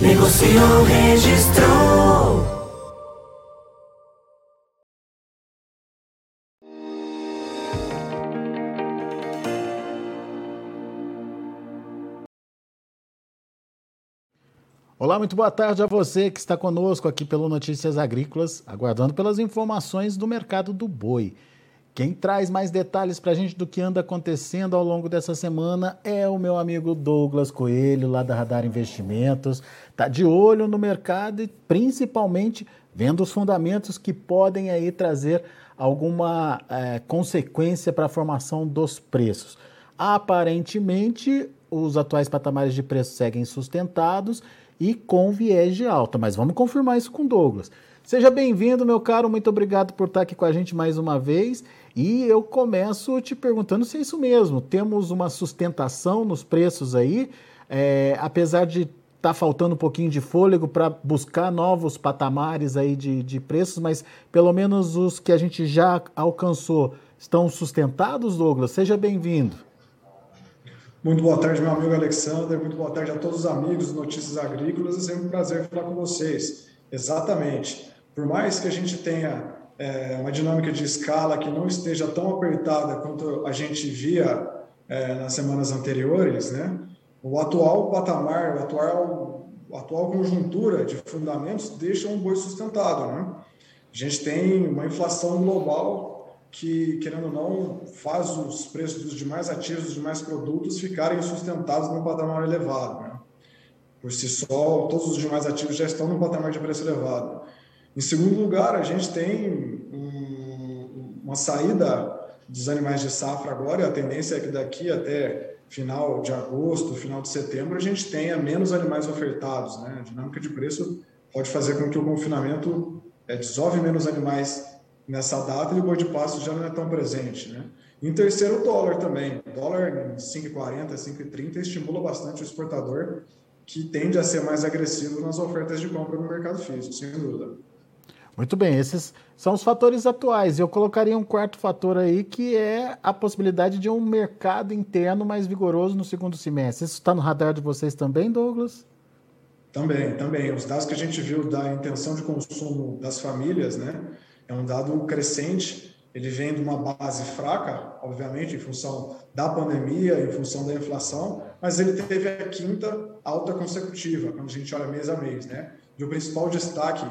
Negociou, registrou. Olá, muito boa tarde a você que está conosco aqui pelo Notícias Agrícolas, aguardando pelas informações do mercado do boi. Quem traz mais detalhes para a gente do que anda acontecendo ao longo dessa semana é o meu amigo Douglas Coelho, lá da Radar Investimentos. Está de olho no mercado e principalmente vendo os fundamentos que podem aí trazer alguma é, consequência para a formação dos preços. Aparentemente, os atuais patamares de preço seguem sustentados e com viés de alta, mas vamos confirmar isso com Douglas. Seja bem-vindo, meu caro, muito obrigado por estar aqui com a gente mais uma vez. E eu começo te perguntando se é isso mesmo. Temos uma sustentação nos preços aí, é, apesar de estar tá faltando um pouquinho de fôlego para buscar novos patamares aí de, de preços, mas pelo menos os que a gente já alcançou estão sustentados, Douglas? Seja bem-vindo. Muito boa tarde, meu amigo Alexander. Muito boa tarde a todos os amigos de Notícias Agrícolas. É sempre um prazer falar com vocês. Exatamente. Por mais que a gente tenha é, uma dinâmica de escala que não esteja tão apertada quanto a gente via é, nas semanas anteriores, né? O atual patamar, o atual, a atual conjuntura de fundamentos deixa um boi sustentado, né? A gente tem uma inflação global que, querendo ou não, faz os preços dos demais ativos, dos demais produtos ficarem sustentados num patamar elevado, né? Por si só, todos os demais ativos já estão num patamar de preço elevado. Em segundo lugar, a gente tem um, uma saída dos animais de safra agora, e a tendência é que daqui até final de agosto, final de setembro, a gente tenha menos animais ofertados. Né? A dinâmica de preço pode fazer com que o confinamento é, desove menos animais nessa data e o boi de pasto já não é tão presente. Né? Em terceiro, o dólar também. O dólar em 5,40, 5,30 estimula bastante o exportador, que tende a ser mais agressivo nas ofertas de compra no mercado físico, sem dúvida. Muito bem, esses são os fatores atuais. Eu colocaria um quarto fator aí, que é a possibilidade de um mercado interno mais vigoroso no segundo semestre. Isso está no radar de vocês também, Douglas? Também, também. Os dados que a gente viu da intenção de consumo das famílias, né, é um dado crescente. Ele vem de uma base fraca, obviamente, em função da pandemia, em função da inflação, mas ele teve a quinta alta consecutiva, quando a gente olha mês a mês, né? E o principal destaque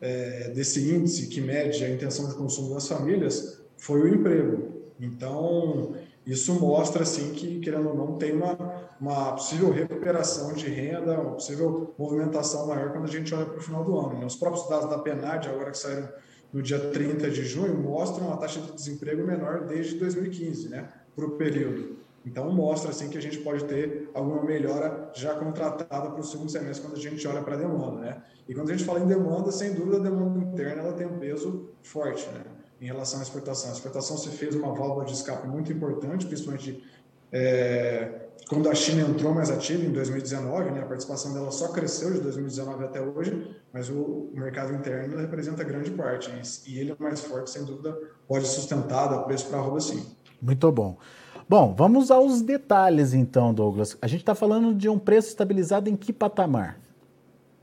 é, desse índice que mede a intenção de consumo das famílias foi o emprego. Então, isso mostra assim que, querendo ou não, tem uma, uma possível recuperação de renda, uma possível movimentação maior quando a gente olha para o final do ano. Né? Os próprios dados da PNAD, agora que saíram no dia 30 de junho, mostram uma taxa de desemprego menor desde 2015, né, para o período. Então, mostra assim que a gente pode ter alguma melhora já contratada para o segundo semestre quando a gente olha para a demanda. Né? E quando a gente fala em demanda, sem dúvida, a demanda interna ela tem um peso forte né? em relação à exportação. A exportação se fez uma válvula de escape muito importante, principalmente é, quando a China entrou mais ativa em 2019, né? a participação dela só cresceu de 2019 até hoje, mas o mercado interno representa grande parte. E ele é mais forte, sem dúvida, pode sustentar, dar preço para a arroba sim. Muito bom. Bom, vamos aos detalhes então, Douglas. A gente está falando de um preço estabilizado em que patamar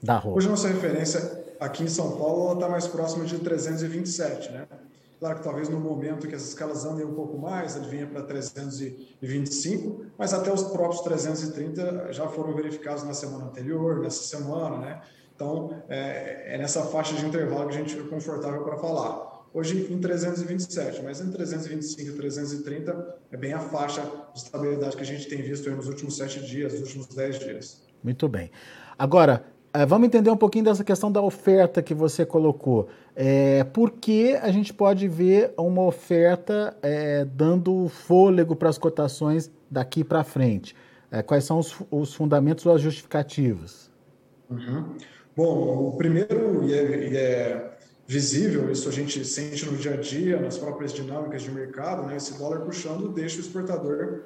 da roupa? Hoje nossa referência aqui em São Paulo está mais próxima de 327, né? Claro que talvez no momento que as escalas andem um pouco mais, ele venha para 325, mas até os próprios 330 já foram verificados na semana anterior, nessa semana, né? Então, é, é nessa faixa de intervalo que a gente fica confortável para falar. Hoje em 327, mas entre 325 e 330 é bem a faixa de estabilidade que a gente tem visto nos últimos sete dias, nos últimos dez dias. Muito bem. Agora, eh, vamos entender um pouquinho dessa questão da oferta que você colocou. É, por que a gente pode ver uma oferta é, dando fôlego para as cotações daqui para frente? É, quais são os, os fundamentos ou as justificativas? Uhum. Bom, o primeiro, e é, e é, visível, isso a gente sente no dia a dia, nas próprias dinâmicas de mercado, né? esse dólar puxando deixa o exportador,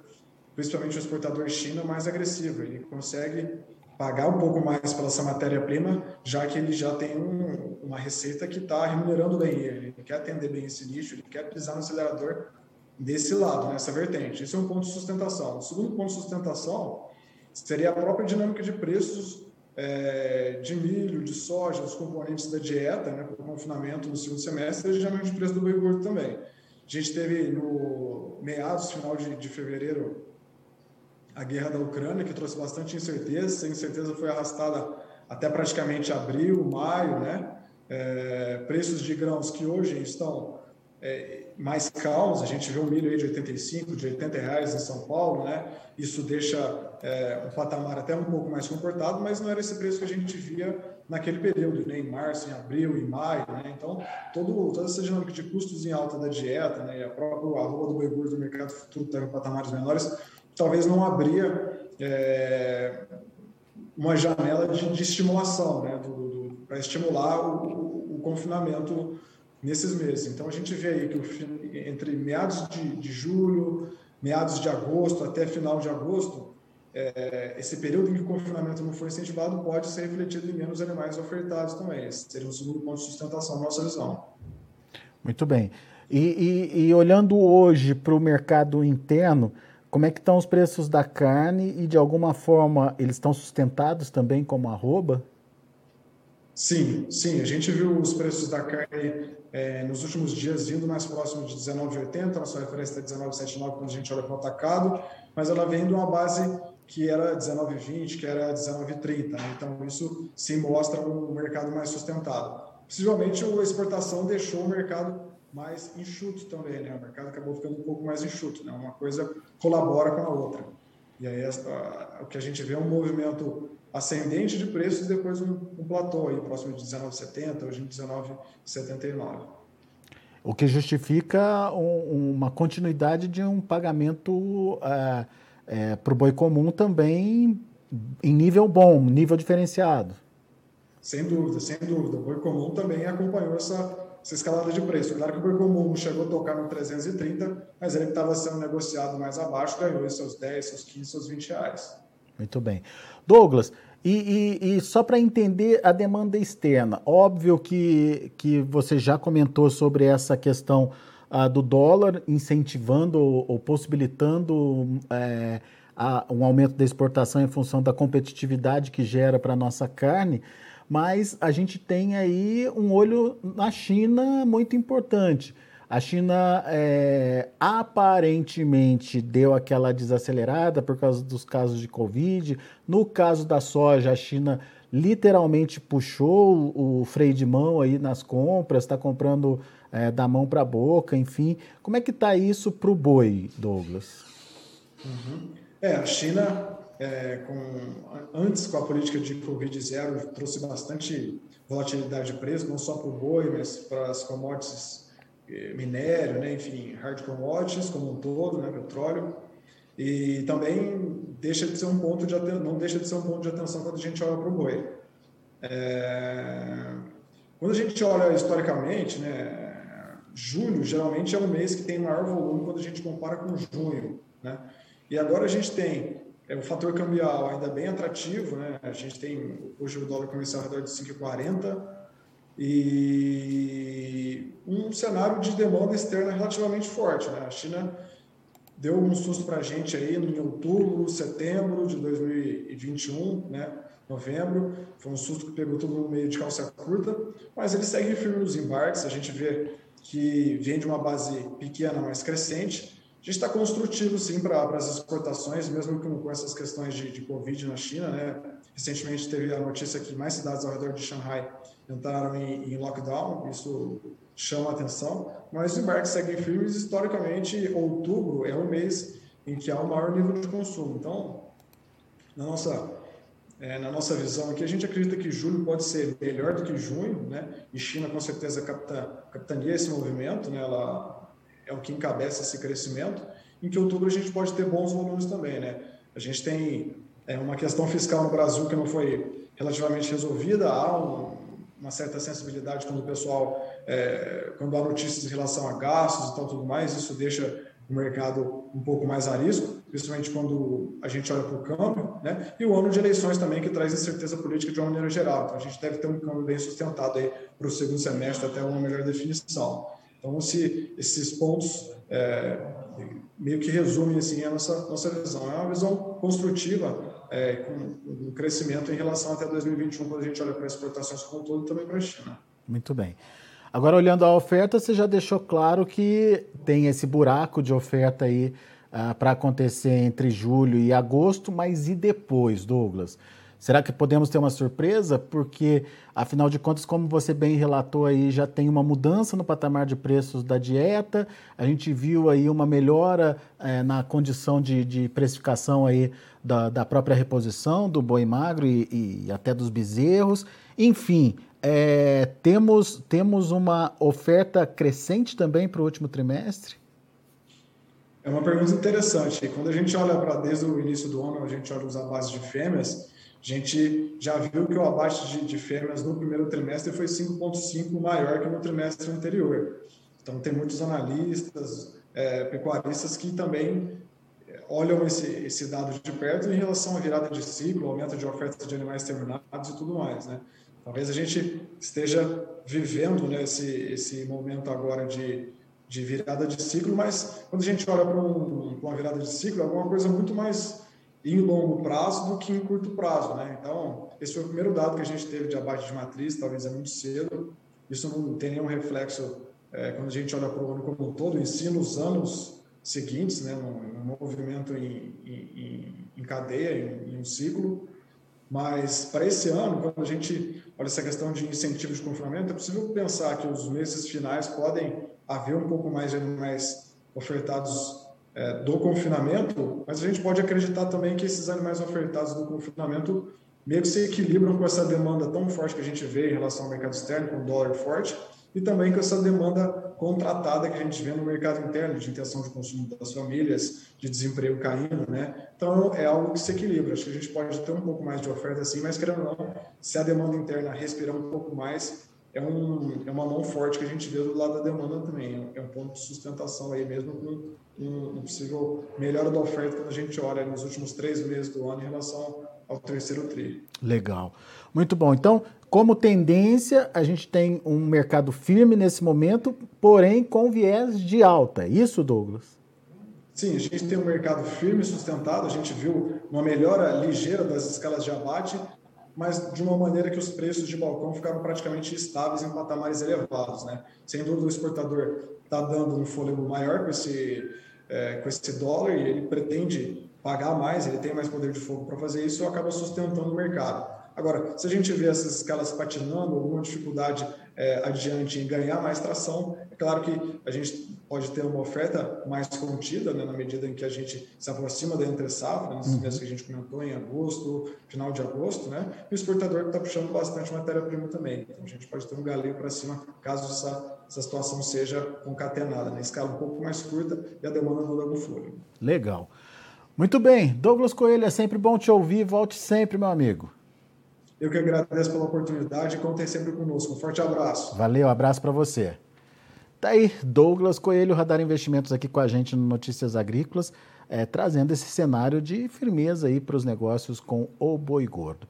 principalmente o exportador China, mais agressivo. Ele consegue pagar um pouco mais pela essa matéria-prima, já que ele já tem um, uma receita que está remunerando bem ele, ele quer atender bem esse nicho, ele quer pisar no acelerador desse lado, nessa vertente. Esse é um ponto de sustentação. O segundo ponto de sustentação seria a própria dinâmica de preços é, de milho, de soja, os componentes da dieta, né, para o confinamento no segundo semestre, geralmente o preço do boi gordo também. A gente teve no meados, final de, de fevereiro, a guerra da Ucrânia, que trouxe bastante incerteza. Essa incerteza foi arrastada até praticamente abril, maio, né? É, preços de grãos que hoje estão é, mais calmos, a gente vê um milho aí de 85, de 80 reais em São Paulo, né? Isso deixa é, um patamar até um pouco mais comportado, mas não era esse preço que a gente via naquele período, né? em março, em abril, em maio, né? Então, todo, toda essa dinâmica de custos em alta da dieta, né? E a própria arroba do boi gordo do mercado futuro teve patamares menores, talvez não abria é, uma janela de, de estimulação, né, para estimular o, o, o, confinamento nesses meses. Então a gente vê aí que entre meados de, de, julho, meados de agosto até final de agosto, é, esse período em que o confinamento não foi incentivado pode ser refletido em menos animais ofertados também. Esse seria um segundo ponto de sustentação da nossa visão. Muito bem. E, e, e olhando hoje para o mercado interno, como é que estão os preços da carne e de alguma forma eles estão sustentados também como arroba? Sim, sim. A gente viu os preços da carne é, nos últimos dias indo mais próximo de 19,80, nossa referência está 19,79 quando a gente olha para o atacado, mas ela vem de uma base que era 19,20, que era 19,30. Né? Então, isso se mostra um mercado mais sustentado. Possivelmente, a exportação deixou o mercado mais enxuto também, né? O mercado acabou ficando um pouco mais enxuto, né? Uma coisa colabora com a outra. E aí a, o que a gente vê é um movimento ascendente de preços e depois um, um platô aí próximo de 19,70, hoje em 19,79. O que justifica um, uma continuidade de um pagamento é, é, para o boi comum também em nível bom, nível diferenciado. Sem dúvida, sem dúvida. O boi comum também acompanhou essa essa escalada de preço. Claro que o boi comum chegou a tocar no 330, mas ele estava sendo negociado mais abaixo ganhou seus 10, seus 15, seus 20 reais. Muito bem. Douglas, e, e, e só para entender a demanda externa, óbvio que, que você já comentou sobre essa questão uh, do dólar incentivando ou, ou possibilitando é, a, um aumento da exportação em função da competitividade que gera para a nossa carne mas a gente tem aí um olho na China muito importante. A China é, aparentemente deu aquela desacelerada por causa dos casos de Covid. No caso da soja, a China literalmente puxou o freio de mão aí nas compras, está comprando é, da mão para a boca, enfim. Como é que está isso para o boi, Douglas? Uhum. É, a China é, com, antes com a política de Covid zero, trouxe bastante volatilidade de preço, não só para o boi, mas para as commodities, minério, né, enfim, hard commodities como um todo, né, petróleo. E também deixa de ser um ponto de não deixa de ser um ponto de atenção quando a gente olha para o boi. É, quando a gente olha historicamente, né, julho geralmente é um mês que tem maior volume quando a gente compara com junho, né? E agora a gente tem é um fator cambial ainda bem atrativo, né? A gente tem hoje o dólar comercial ao redor de 5,40 e um cenário de demanda externa relativamente forte, né? A China deu um susto para a gente aí em outubro, setembro de 2021, né? Novembro, foi um susto que pegou todo mundo meio de calça curta, mas ele segue firme nos embarques. A gente vê que vem de uma base pequena, mas crescente a gente está construtivo, sim, para as exportações, mesmo com, com essas questões de, de Covid na China. Né? Recentemente teve a notícia que mais cidades ao redor de Shanghai entraram em, em lockdown, isso chama atenção, mas os embarques seguem firmes. Historicamente, outubro é o mês em que há o maior nível de consumo. Então, na nossa, é, na nossa visão aqui, a gente acredita que julho pode ser melhor do que junho, né? e China com certeza capta, capitania esse movimento, né? ela é o que encabeça esse crescimento, em que outubro a gente pode ter bons volumes também, né? A gente tem é uma questão fiscal no Brasil que não foi relativamente resolvida, há um, uma certa sensibilidade quando o pessoal, é, quando há notícias em relação a gastos e tal, tudo mais, isso deixa o mercado um pouco mais a risco, principalmente quando a gente olha para o câmbio, né? E o ano de eleições também, que traz incerteza política de uma maneira geral. Então, a gente deve ter um câmbio bem sustentado aí para o segundo semestre, até uma melhor definição. Então, se esses pontos é, meio que resumem assim, a nossa, nossa visão. É uma visão construtiva, é, com um crescimento em relação até 2021, quando a gente olha para exportações como um todo e também para a China. Muito bem. Agora, olhando a oferta, você já deixou claro que tem esse buraco de oferta aí uh, para acontecer entre julho e agosto, mas e depois, Douglas? Será que podemos ter uma surpresa? Porque, afinal de contas, como você bem relatou aí, já tem uma mudança no patamar de preços da dieta, a gente viu aí uma melhora é, na condição de, de precificação aí da, da, própria reposição do boi magro e, e até dos bezerros. Enfim, é, temos, temos uma oferta crescente também para o último trimestre? É uma pergunta interessante. Quando a gente olha para desde o início do ano, a gente olha os abates de fêmeas, a gente já viu que o abate de, de fêmeas no primeiro trimestre foi 5,5 maior que no trimestre anterior. Então, tem muitos analistas, é, pecuaristas que também olham esse, esse dado de perto em relação à virada de ciclo, aumento de oferta de animais terminados e tudo mais, né? Talvez a gente esteja vivendo né, esse, esse momento agora de, de virada de ciclo, mas quando a gente olha para um, uma virada de ciclo, é alguma coisa muito mais em longo prazo do que em curto prazo. Né? Então, esse foi o primeiro dado que a gente teve de abate de matriz, talvez é muito cedo. Isso não tem nenhum reflexo é, quando a gente olha para o ano como um todo, em si, nos anos seguintes, né, num, movimento em, em, em cadeia, em, em um ciclo. Mas para esse ano, quando a gente olha essa questão de incentivo de confinamento, é possível pensar que os meses finais podem haver um pouco mais de animais ofertados é, do confinamento, mas a gente pode acreditar também que esses animais ofertados do confinamento meio que se equilibram com essa demanda tão forte que a gente vê em relação ao mercado externo, com o dólar forte, e também com essa demanda contratada que a gente vê no mercado interno, de intenção de consumo das famílias, de desemprego caindo, né? Então, é algo que se equilibra. Acho que a gente pode ter um pouco mais de oferta assim, mas querendo ou não, se a demanda interna respirar um pouco mais, é, um, é uma mão forte que a gente vê do lado da demanda também. É um ponto de sustentação aí mesmo com um, um possível melhora da oferta quando a gente olha nos últimos três meses do ano em relação ao terceiro tri. Legal. Muito bom. Então, como tendência, a gente tem um mercado firme nesse momento, porém com viés de alta. É isso, Douglas? Sim, a gente tem um mercado firme, sustentado. A gente viu uma melhora ligeira das escalas de abate, mas de uma maneira que os preços de balcão ficaram praticamente estáveis em patamares elevados. Né? Sem dúvida, o exportador está dando um fôlego maior com esse, é, com esse dólar e ele pretende pagar mais, ele tem mais poder de fogo para fazer isso e acaba sustentando o mercado. Agora, se a gente vê essas escalas patinando, alguma dificuldade é, adiante em ganhar mais tração, é claro que a gente pode ter uma oferta mais contida, né, na medida em que a gente se aproxima da entre safra, nesses uhum. meses que a gente comentou, em agosto, final de agosto, né, e o exportador está puxando bastante matéria-prima também. Então, a gente pode ter um galeio para cima, caso essa, essa situação seja concatenada, na né, escala um pouco mais curta e a demanda não dá no fôlego. Legal. Muito bem. Douglas Coelho, é sempre bom te ouvir. Volte sempre, meu amigo. Eu que agradeço pela oportunidade e contem sempre conosco. Um forte abraço. Valeu, abraço para você. Tá aí, Douglas Coelho, Radar Investimentos aqui com a gente no Notícias Agrícolas, é, trazendo esse cenário de firmeza aí para os negócios com o boi gordo.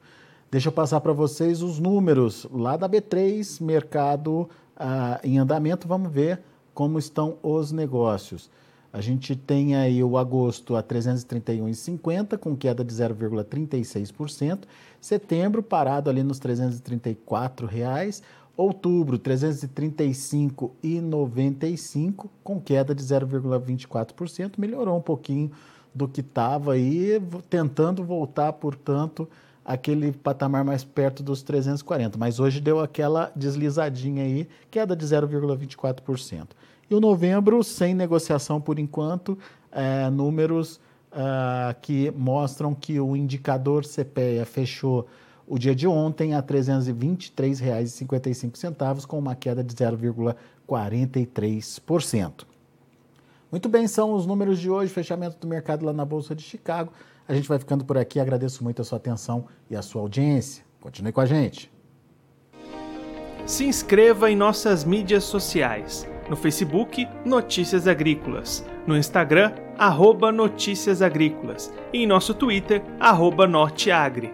Deixa eu passar para vocês os números lá da B3, mercado ah, em andamento. Vamos ver como estão os negócios. A gente tem aí o agosto a 331,50 com queda de 0,36%, setembro parado ali nos 334 reais, outubro 335,95 com queda de 0,24%, melhorou um pouquinho do que estava aí, tentando voltar, portanto, aquele patamar mais perto dos 340, mas hoje deu aquela deslizadinha aí, queda de 0,24%. E o novembro, sem negociação por enquanto, é, números é, que mostram que o indicador CPEA fechou o dia de ontem a R$ 323,55, com uma queda de 0,43%. Muito bem, são os números de hoje, fechamento do mercado lá na Bolsa de Chicago. A gente vai ficando por aqui. Agradeço muito a sua atenção e a sua audiência. Continue com a gente. Se inscreva em nossas mídias sociais. No Facebook, Notícias Agrícolas. No Instagram, arroba Notícias Agrícolas. E em nosso Twitter, arroba Norteagri.